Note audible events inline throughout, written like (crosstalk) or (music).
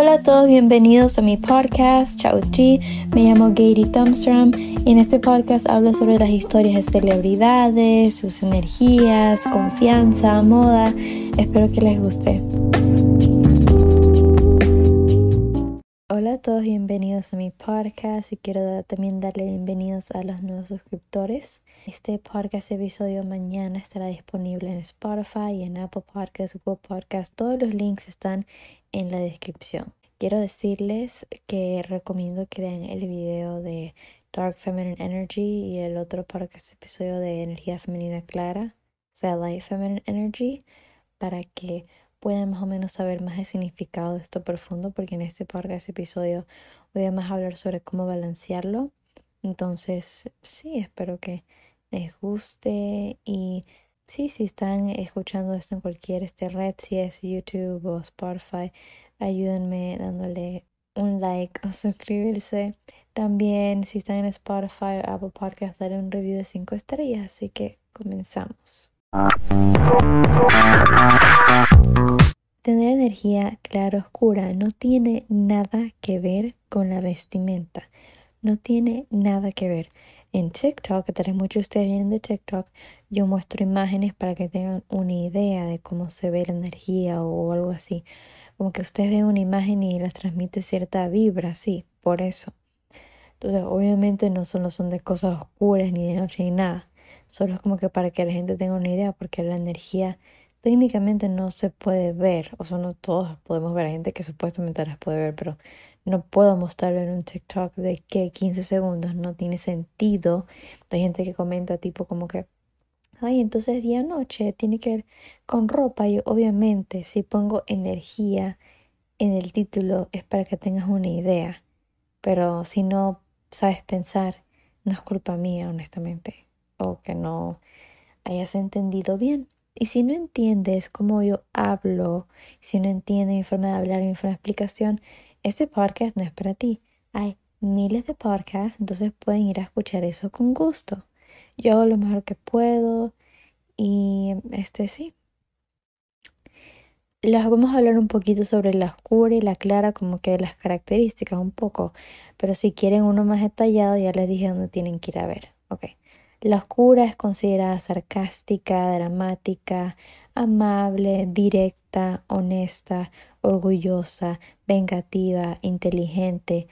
Hola a todos, bienvenidos a mi podcast Chao G. Me llamo Gary Thumbstrom y en este podcast hablo sobre las historias de celebridades, sus energías, confianza, moda. Espero que les guste. Hola a todos, bienvenidos a mi podcast y quiero también darle bienvenidos a los nuevos suscriptores. Este podcast episodio mañana estará disponible en Spotify y en Apple Podcasts, Google Podcasts. Todos los links están en la descripción. Quiero decirles que recomiendo que vean el video de Dark Feminine Energy y el otro podcast episodio de Energía Femenina Clara, o sea, Light Feminine Energy, para que puedan más o menos saber más el significado de esto profundo, porque en este podcast episodio voy a más hablar sobre cómo balancearlo. Entonces, sí, espero que les guste y sí, si están escuchando esto en cualquier este red, si es YouTube o Spotify, ayúdenme dándole un like o (laughs) suscribirse. También si están en Spotify o Apple Podcast, daré un review de 5 estrellas. Así que comenzamos. Tener energía clara oscura no tiene nada que ver con la vestimenta. No tiene nada que ver. En TikTok, que tal vez muchos de ustedes vienen de TikTok, yo muestro imágenes para que tengan una idea de cómo se ve la energía o algo así. Como que ustedes ven una imagen y les transmite cierta vibra, sí, por eso. Entonces, obviamente no solo son de cosas oscuras ni de noche ni nada. Solo es como que para que la gente tenga una idea, porque la energía técnicamente no se puede ver, o sea, no todos podemos ver, hay gente que supuestamente las puede ver, pero no puedo mostrarlo en un TikTok de que 15 segundos no tiene sentido. Hay gente que comenta tipo como que, ay, entonces día noche tiene que ver con ropa. Y obviamente si pongo energía en el título es para que tengas una idea, pero si no sabes pensar, no es culpa mía, honestamente, o que no hayas entendido bien. Y si no entiendes cómo yo hablo, si no entiendes mi forma de hablar, mi forma de explicación, este podcast no es para ti. Hay miles de podcasts, entonces pueden ir a escuchar eso con gusto. Yo hago lo mejor que puedo y este sí. Les vamos a hablar un poquito sobre la oscura y la clara, como que las características un poco. Pero si quieren uno más detallado, ya les dije dónde tienen que ir a ver. Ok. La oscura es considerada sarcástica, dramática, amable, directa, honesta, orgullosa, vengativa, inteligente.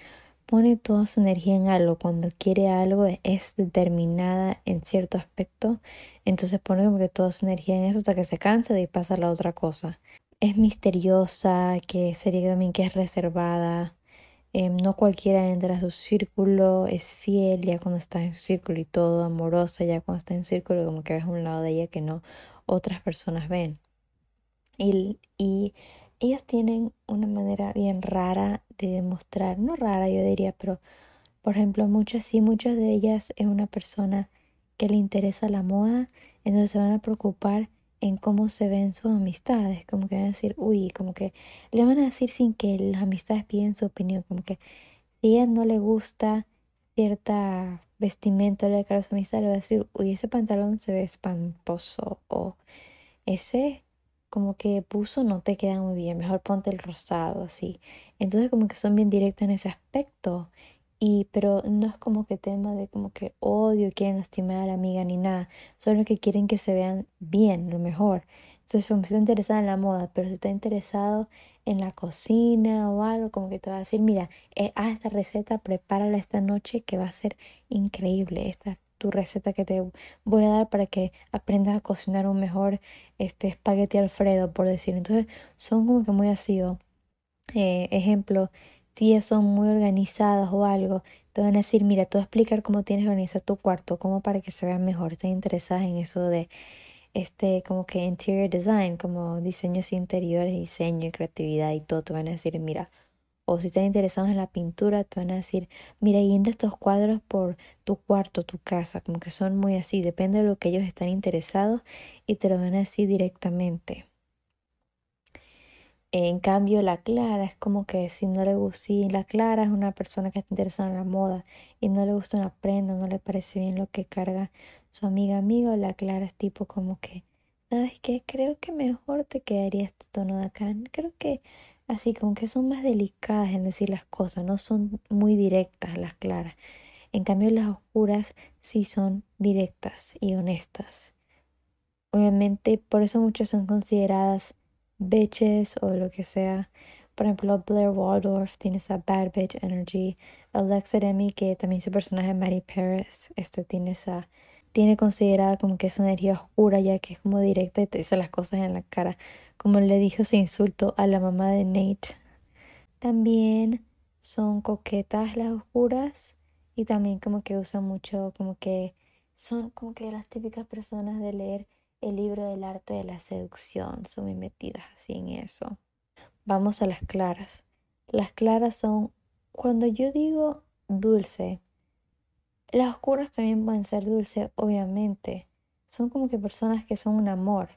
Pone toda su energía en algo. Cuando quiere algo es determinada en cierto aspecto. Entonces pone como que toda su energía en eso hasta que se cansa y pasa a la otra cosa. Es misteriosa, que sería también que es reservada, Em, no cualquiera entra a su círculo, es fiel ya cuando está en su círculo y todo, amorosa ya cuando está en su círculo, como que ves un lado de ella que no otras personas ven. Y, y ellas tienen una manera bien rara de demostrar, no rara yo diría, pero por ejemplo, muchas sí, muchas de ellas es una persona que le interesa la moda, entonces se van a preocupar en cómo se ven sus amistades, como que van a decir, uy, como que le van a decir sin que las amistades piden su opinión, como que si a ella no le gusta cierta vestimenta cara a su amistad, le va a decir, uy, ese pantalón se ve espantoso, o ese como que puso no te queda muy bien, mejor ponte el rosado, así. Entonces como que son bien directas en ese aspecto y, pero no es como que tema de como que odio, quieren lastimar a la amiga ni nada. Solo que quieren que se vean bien, lo mejor. Entonces, si está interesada en la moda, pero si está interesado en la cocina o algo, como que te va a decir, mira, eh, haz esta receta, prepárala esta noche que va a ser increíble. Esta es tu receta que te voy a dar para que aprendas a cocinar un mejor este espagueti alfredo, por decir. Entonces, son como que muy así. Eh, ejemplo, si son muy organizadas o algo, te van a decir, mira, te voy a explicar cómo tienes organizado tu cuarto, cómo para que se vea mejor. Están interesadas en eso de este como que interior design, como diseños interiores, diseño y creatividad y todo, te van a decir, mira, o si están interesados en la pintura, te van a decir, mira, y estos cuadros por tu cuarto, tu casa, como que son muy así, depende de lo que ellos están interesados y te lo van a decir directamente. En cambio, la Clara es como que si no le gusta, la Clara es una persona que está interesada en la moda y no le gusta una prenda, no le parece bien lo que carga su amiga amigo, la Clara es tipo como que, ¿sabes qué? Creo que mejor te quedaría este tono de acá. Creo que así como que son más delicadas en decir las cosas, no son muy directas las claras. En cambio las oscuras sí son directas y honestas. Obviamente por eso muchas son consideradas bitches o lo que sea. Por ejemplo, Blair Waldorf tiene esa bad bitch energy. Alexa Demi, que también su personaje Mary Paris, este tiene esa tiene considerada como que esa energía oscura ya que es como directa y te dice las cosas en la cara, como le dijo ese insulto a la mamá de Nate. También son coquetas las oscuras y también como que usan mucho como que son como que las típicas personas de leer el libro del arte de la seducción, son muy metidas así en eso. Vamos a las claras. Las claras son cuando yo digo dulce, las oscuras también pueden ser dulces, obviamente. Son como que personas que son un amor,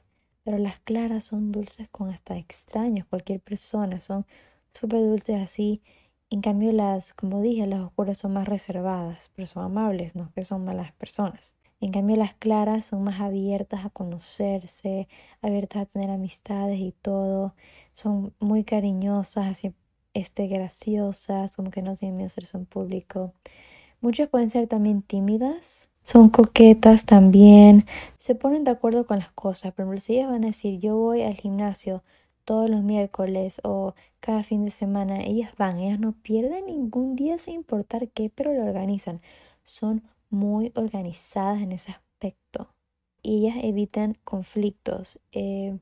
pero las claras son dulces con hasta extraños, cualquier persona, son súper dulces así. En cambio, las, como dije, las oscuras son más reservadas, pero son amables, no que son malas personas. En cambio, las claras son más abiertas a conocerse, abiertas a tener amistades y todo. Son muy cariñosas, así, este, graciosas, como que no tienen miedo a hacerse en público. Muchas pueden ser también tímidas, son coquetas también, se ponen de acuerdo con las cosas. Por ejemplo, si ellas van a decir yo voy al gimnasio todos los miércoles o cada fin de semana, ellas van, ellas no pierden ningún día sin importar qué, pero lo organizan. Son muy organizadas en ese aspecto y ellas evitan conflictos. Eh,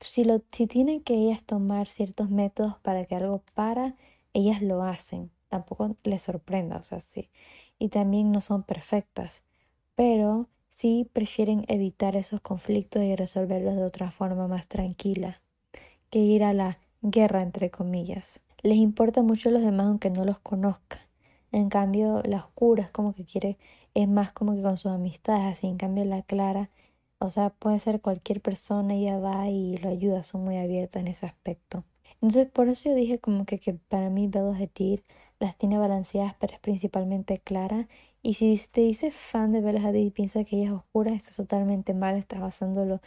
si, lo, si tienen que ellas tomar ciertos métodos para que algo para, ellas lo hacen tampoco les sorprenda, o sea, sí. Y también no son perfectas, pero sí prefieren evitar esos conflictos y resolverlos de otra forma más tranquila que ir a la guerra, entre comillas. Les importa mucho a los demás aunque no los conozca. En cambio, la oscura es como que quiere, es más como que con sus amistades, así. En cambio, la clara, o sea, puede ser cualquier persona, ella va y lo ayuda, son muy abiertas en ese aspecto. Entonces, por eso yo dije como que, que para mí Bella Hadid las tiene balanceadas, pero es principalmente clara. Y si te dices fan de Bella Hadid y piensas que ella es oscura, estás totalmente mal, estás basándolo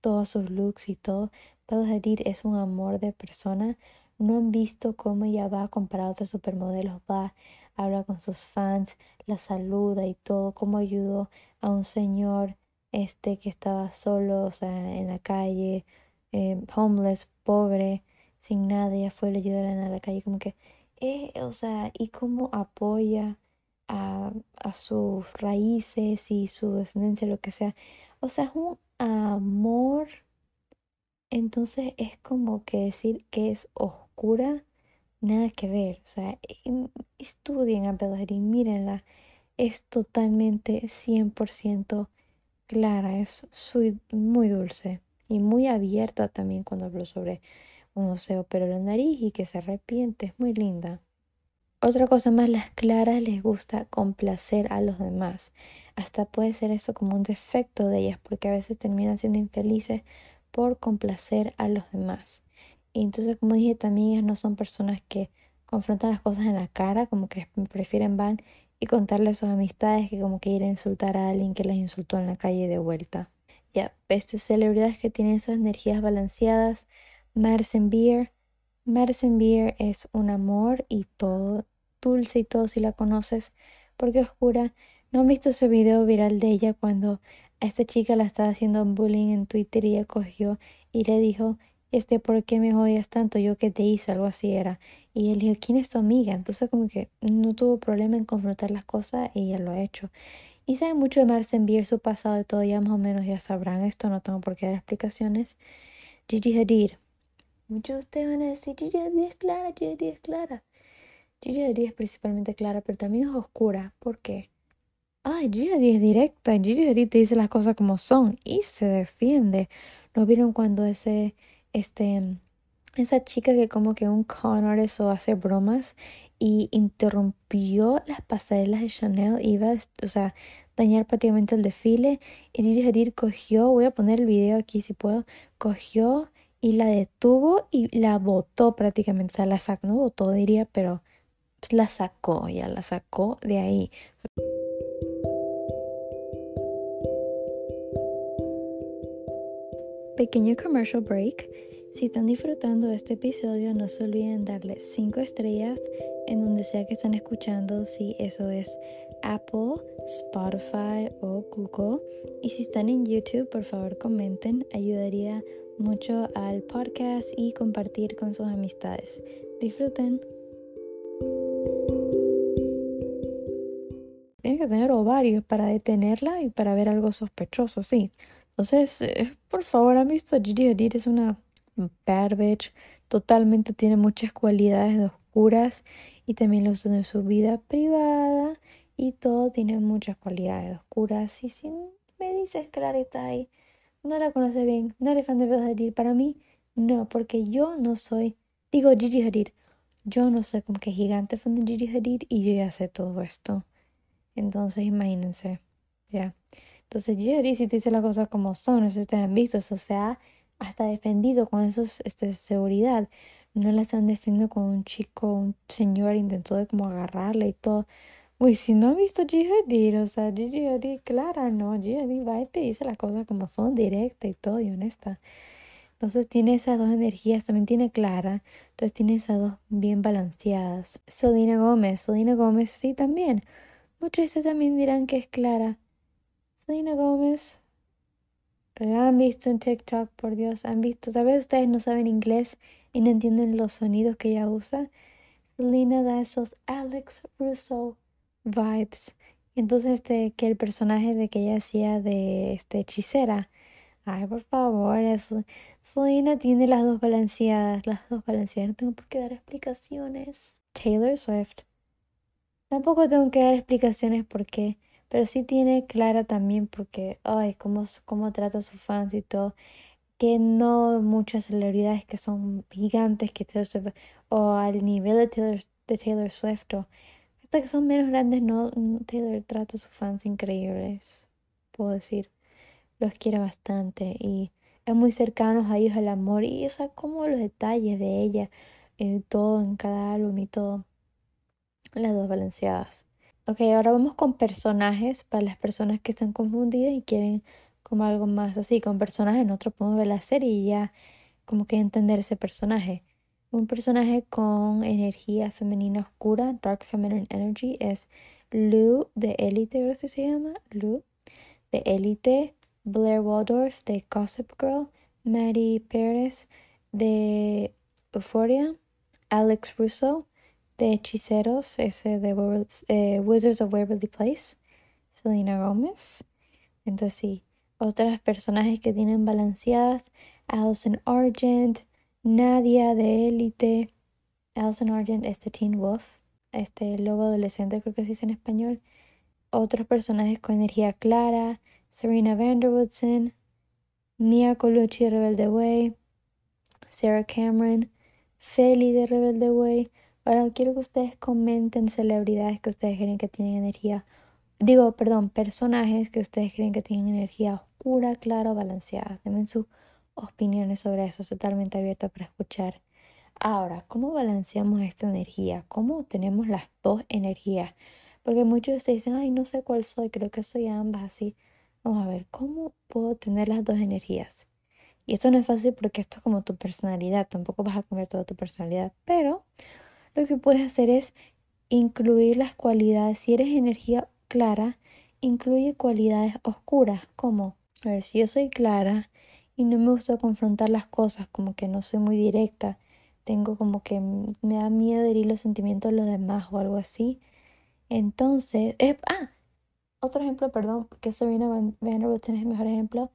todos sus looks y todo. Bella Hadid es un amor de persona. No han visto cómo ella va a comparar a otros supermodelos, va, habla con sus fans, la saluda y todo, cómo ayudó a un señor este que estaba solo, o sea, en la calle, eh, homeless, pobre, sin nada, ella fue y le ayudó a la calle, como que eh, o sea, y cómo apoya a, a sus raíces y su descendencia, lo que sea. O sea, es un amor. Entonces es como que decir que es oscura, nada que ver. O sea, em, estudien a y mírenla. Es totalmente 100% clara, es muy dulce y muy abierta también cuando hablo sobre uno se operó la nariz y que se arrepiente, es muy linda. Otra cosa más, las claras les gusta complacer a los demás. Hasta puede ser eso como un defecto de ellas, porque a veces terminan siendo infelices por complacer a los demás. Y entonces, como dije, también ellas no son personas que confrontan las cosas en la cara, como que prefieren van y contarle a sus amistades que como que ir a insultar a alguien que les insultó en la calle de vuelta. Ya, estas celebridades que tienen esas energías balanceadas Madison Beer. Madison Beer es un amor y todo, dulce y todo si la conoces, porque oscura. ¿No han visto ese video viral de ella cuando a esta chica la estaba haciendo bullying en Twitter y ella cogió y le dijo, este, ¿por qué me odias tanto? Yo que te hice, algo así era. Y él dijo, ¿quién es tu amiga? Entonces como que no tuvo problema en confrontar las cosas y ella lo ha hecho. Y saben mucho de Madison Beer, su pasado y todo, ya más o menos ya sabrán esto, no tengo por qué dar explicaciones. Gigi Hadid, Muchos de ustedes van a decir, Gigi es clara, Gigi es clara. Gigi es principalmente clara, pero también es oscura. ¿Por qué? Ay, Gigi es directa. Gigi te dice las cosas como son y se defiende. ¿No vieron cuando ese, este, esa chica que como que un con artist hace bromas y interrumpió las pasarelas de Chanel, iba, o sea, dañar prácticamente el desfile y Gigi cogió, voy a poner el video aquí si puedo, cogió y la detuvo y la botó prácticamente, o sea, la sacó, no botó diría, pero pues, la sacó, ya la sacó de ahí. Pequeño commercial break. Si están disfrutando de este episodio, no se olviden darle 5 estrellas en donde sea que están escuchando, si eso es Apple, Spotify o Google. Y si están en YouTube, por favor comenten, ayudaría mucho al podcast y compartir con sus amistades. Disfruten. Tienen que tener ovarios para detenerla y para ver algo sospechoso, sí. Entonces, eh, por favor, han visto Gigi es una bad. Totalmente tiene muchas cualidades de oscuras y también lo usa en su vida privada y todo tiene muchas cualidades oscuras. Y si me dices está ahí, no la conoce bien, no eres fan de Hadid, para mí no, porque yo no soy, digo Gigi Hadid, yo no soy como que gigante fan de Gigi Hadid y yo ya sé todo esto. Entonces imagínense, ya. Entonces Gigi si te dice las cosas como son, no sé si ustedes han visto, o sea, hasta defendido con esos este, seguridad. No la están defendiendo con un chico, un señor intentó de como agarrarla y todo. Uy, si no han visto G.H.D., o sea, G.H.D. clara, no, G.H.D. va y te dice las cosas como son, directa y todo, y honesta. Entonces tiene esas dos energías, también tiene clara, entonces tiene esas dos bien balanceadas. Selena Gómez, Selena Gómez sí también. Muchas veces también dirán que es clara. Selena Gómez han visto en TikTok, por Dios, han visto. Tal vez ustedes no saben inglés y no entienden los sonidos que ella usa. Selena da esos Alex Russo vibes. Entonces, este, que el personaje de que ella hacía de este, hechicera. Ay, por favor, eso. Selena tiene las dos balanceadas, las dos balanceadas. No tengo por qué dar explicaciones. Taylor Swift. Tampoco tengo que dar explicaciones porque pero sí tiene clara también porque, ay, cómo, cómo trata a sus fans y todo, que no muchas celebridades que son gigantes que Taylor o al nivel de Taylor, de Taylor Swift, o hasta que son menos grandes, no, Taylor trata a sus fans increíbles, puedo decir, los quiere bastante y es muy cercanos a ellos el amor y, o sea, como los detalles de ella, en todo, en cada álbum y todo, las dos balanceadas. Ok, ahora vamos con personajes para las personas que están confundidas y quieren como algo más así, con personajes. Nosotros podemos ver la serie y ya como que entender ese personaje. Un personaje con energía femenina oscura, Dark Feminine Energy, es Lou de Elite, creo que se llama. Lou de Elite, Blair Waldorf de Gossip Girl, Maddie Perez de Euphoria, Alex Russo de Hechiceros, ese de eh, Wizards of Waverly Place, Selena Gomez. Entonces sí, otras personajes que tienen balanceadas, Alison Argent, Nadia de Élite, Alison Argent, este Teen Wolf, este lobo adolescente creo que se dice en español. Otros personajes con energía clara, Serena Vanderwoodson, Mia Colucci de Rebelde Way, Sarah Cameron, Feli de Rebelde Way, Ahora quiero que ustedes comenten celebridades que ustedes creen que tienen energía. Digo, perdón, personajes que ustedes creen que tienen energía oscura, clara o balanceada. Denme sus opiniones sobre eso. totalmente abierta para escuchar. Ahora, ¿cómo balanceamos esta energía? ¿Cómo tenemos las dos energías? Porque muchos ustedes dicen, ay, no sé cuál soy, creo que soy ambas así. Vamos a ver, ¿cómo puedo tener las dos energías? Y esto no es fácil porque esto es como tu personalidad, tampoco vas a cambiar toda tu personalidad, pero lo que puedes hacer es incluir las cualidades. Si eres energía clara, incluye cualidades oscuras, como, a ver, si yo soy clara y no me gusta confrontar las cosas, como que no soy muy directa, tengo como que me da miedo herir los sentimientos de los demás o algo así. Entonces, ah, otro ejemplo, perdón, que Serena Vanderbilt es el mejor ejemplo.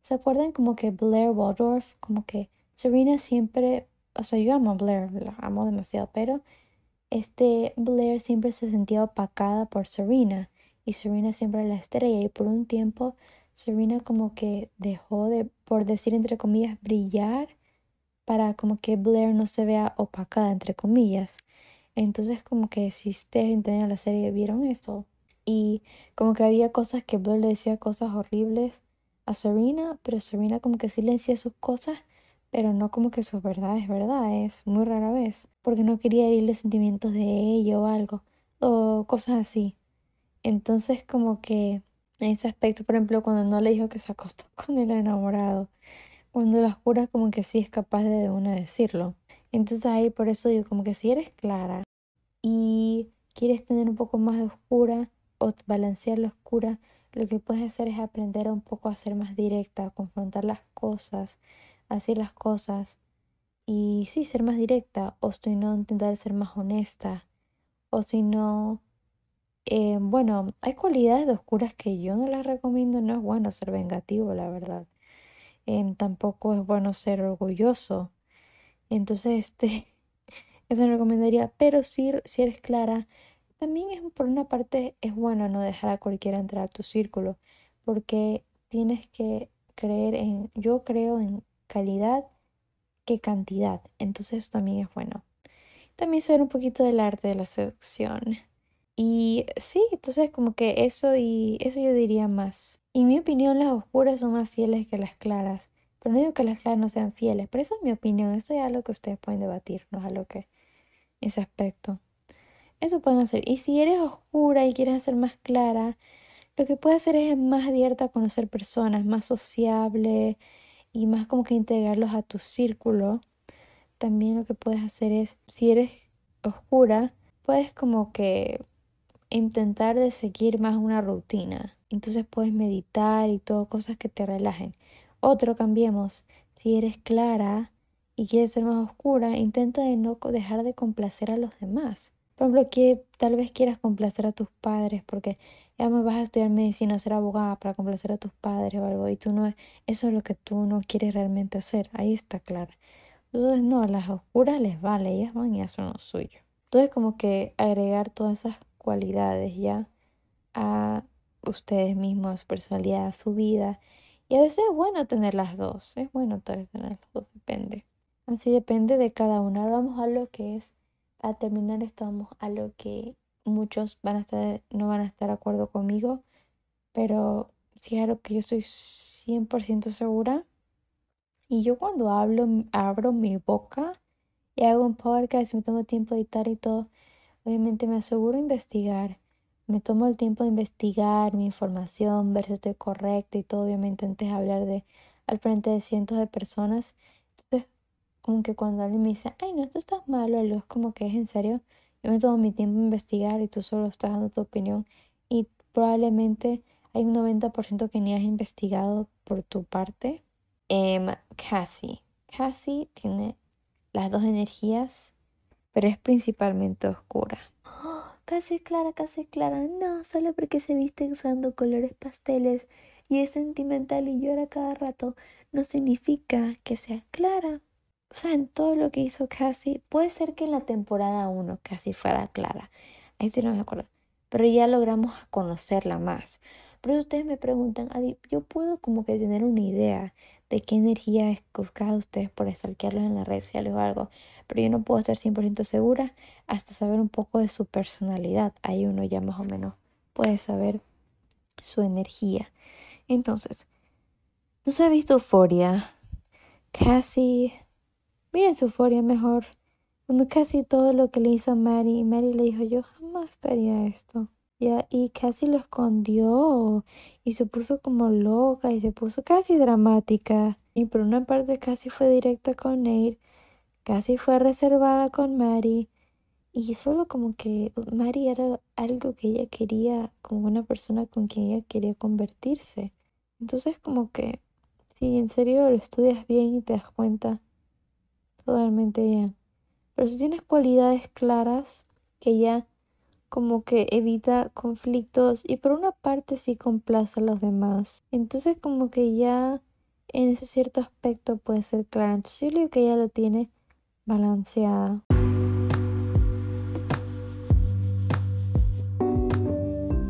¿Se acuerdan como que Blair Waldorf, como que Serena siempre o sea, yo amo a Blair, la amo demasiado, pero este Blair siempre se sentía opacada por Serena y Serena siempre la estrella y por un tiempo Serena como que dejó de, por decir entre comillas, brillar para como que Blair no se vea opacada entre comillas. Entonces como que si ustedes entendieron la serie vieron eso y como que había cosas que Blair le decía cosas horribles a Serena, pero Serena como que silencia sus cosas pero no como que su verdad es verdad, es muy rara vez, porque no quería herir los sentimientos de ella o algo, o cosas así. Entonces como que en ese aspecto, por ejemplo, cuando no le dijo que se acostó (laughs) con el enamorado, Cuando la oscura como que sí es capaz de una decirlo. Entonces ahí por eso digo como que si eres clara y quieres tener un poco más de oscura o balancear la oscura, lo que puedes hacer es aprender un poco a ser más directa, a confrontar las cosas, a decir las cosas y sí, ser más directa o si no intentar ser más honesta o si no eh, bueno, hay cualidades de oscuras que yo no las recomiendo, no es bueno ser vengativo, la verdad. Em, tampoco es bueno ser orgulloso. Entonces, este, (laughs) eso me recomendaría. Pero si, si eres clara, también es por una parte es bueno no dejar a cualquiera entrar a tu círculo, porque tienes que creer en, yo creo en calidad que cantidad. Entonces eso también es bueno. También saber un poquito del arte de la seducción. Y sí, entonces como que eso y eso yo diría más. Y mi opinión las oscuras son más fieles que las claras. Pero no digo que las claras no sean fieles, pero esa es mi opinión. Eso es algo que ustedes pueden debatir, no es algo que ese aspecto. Eso pueden hacer. Y si eres oscura y quieres ser más clara, lo que puedes hacer es más abierta a conocer personas, más sociable y más como que integrarlos a tu círculo. También lo que puedes hacer es, si eres oscura, puedes como que intentar de seguir más una rutina. Entonces puedes meditar y todo, cosas que te relajen. Otro, cambiemos. Si eres clara y quieres ser más oscura, intenta de no dejar de complacer a los demás. Por ejemplo, que tal vez quieras complacer a tus padres porque ya me vas a estudiar medicina, ser abogada para complacer a tus padres o algo y tú no, eso es lo que tú no quieres realmente hacer. Ahí está clara. Entonces, no, a las oscuras les vale, ellas van y hacen lo suyo. Entonces, como que agregar todas esas cualidades ya a ustedes mismos, su personalidad, su vida. Y a veces es bueno tener las dos, es bueno tener las dos, depende. Así depende de cada una. Ahora vamos a lo que es, a terminar esto vamos a lo que muchos van a estar, no van a estar de acuerdo conmigo, pero sí es algo que yo estoy 100% segura. Y yo cuando hablo, abro mi boca y hago un podcast, me tomo tiempo de editar y todo, Obviamente me aseguro investigar. Me tomo el tiempo de investigar mi información, ver si estoy correcta y todo, obviamente, antes de hablar de al frente de cientos de personas. Entonces, como que cuando alguien me dice, ay, no, esto está malo, algo es como que es en serio. Yo me tomo mi tiempo de investigar y tú solo estás dando tu opinión. Y probablemente hay un 90% que ni has investigado por tu parte. Eh, Cassie. Cassie tiene las dos energías pero es principalmente oscura. (gasps) casi clara, casi clara. No, solo porque se viste usando colores pasteles y es sentimental y llora cada rato, no significa que sea clara. O sea, en todo lo que hizo Cassie, puede ser que en la temporada 1 casi fuera clara. Ahí sí no me acuerdo. Pero ya logramos conocerla más. Por eso ustedes me preguntan, Adi, yo puedo como que tener una idea de qué energía es buscada ustedes por estalquearlos en las redes sociales o algo, pero yo no puedo estar 100% segura hasta saber un poco de su personalidad. Ahí uno ya más o menos puede saber su energía. Entonces, ¿no se ha visto Euforia? Casi, miren su Euforia mejor. Cuando casi todo lo que le hizo a Mary, Mary le dijo, yo jamás haría esto y casi lo escondió y se puso como loca y se puso casi dramática. Y por una parte casi fue directa con Nate, casi fue reservada con Mary. Y solo como que Mary era algo que ella quería, como una persona con quien ella quería convertirse. Entonces como que, si en serio lo estudias bien y te das cuenta, totalmente bien. Pero si tienes cualidades claras que ya como que evita conflictos y por una parte sí complace a los demás. Entonces como que ya en ese cierto aspecto puede ser clara. Entonces yo creo que ella lo tiene balanceada.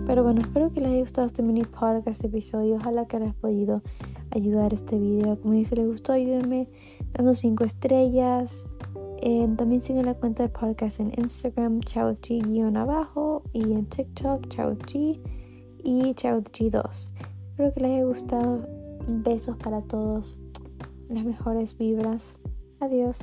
Pero bueno, espero que les haya gustado este mini podcast, este episodio. Ojalá que hayas podido ayudar este video. Como dice, les gustó, ayúdenme dando 5 estrellas, Em, también sigue la cuenta de podcast en Instagram, chowg-abajo, y en TikTok, chowg y chowg2. Espero que les haya gustado. Besos para todos. Las mejores vibras. Adiós.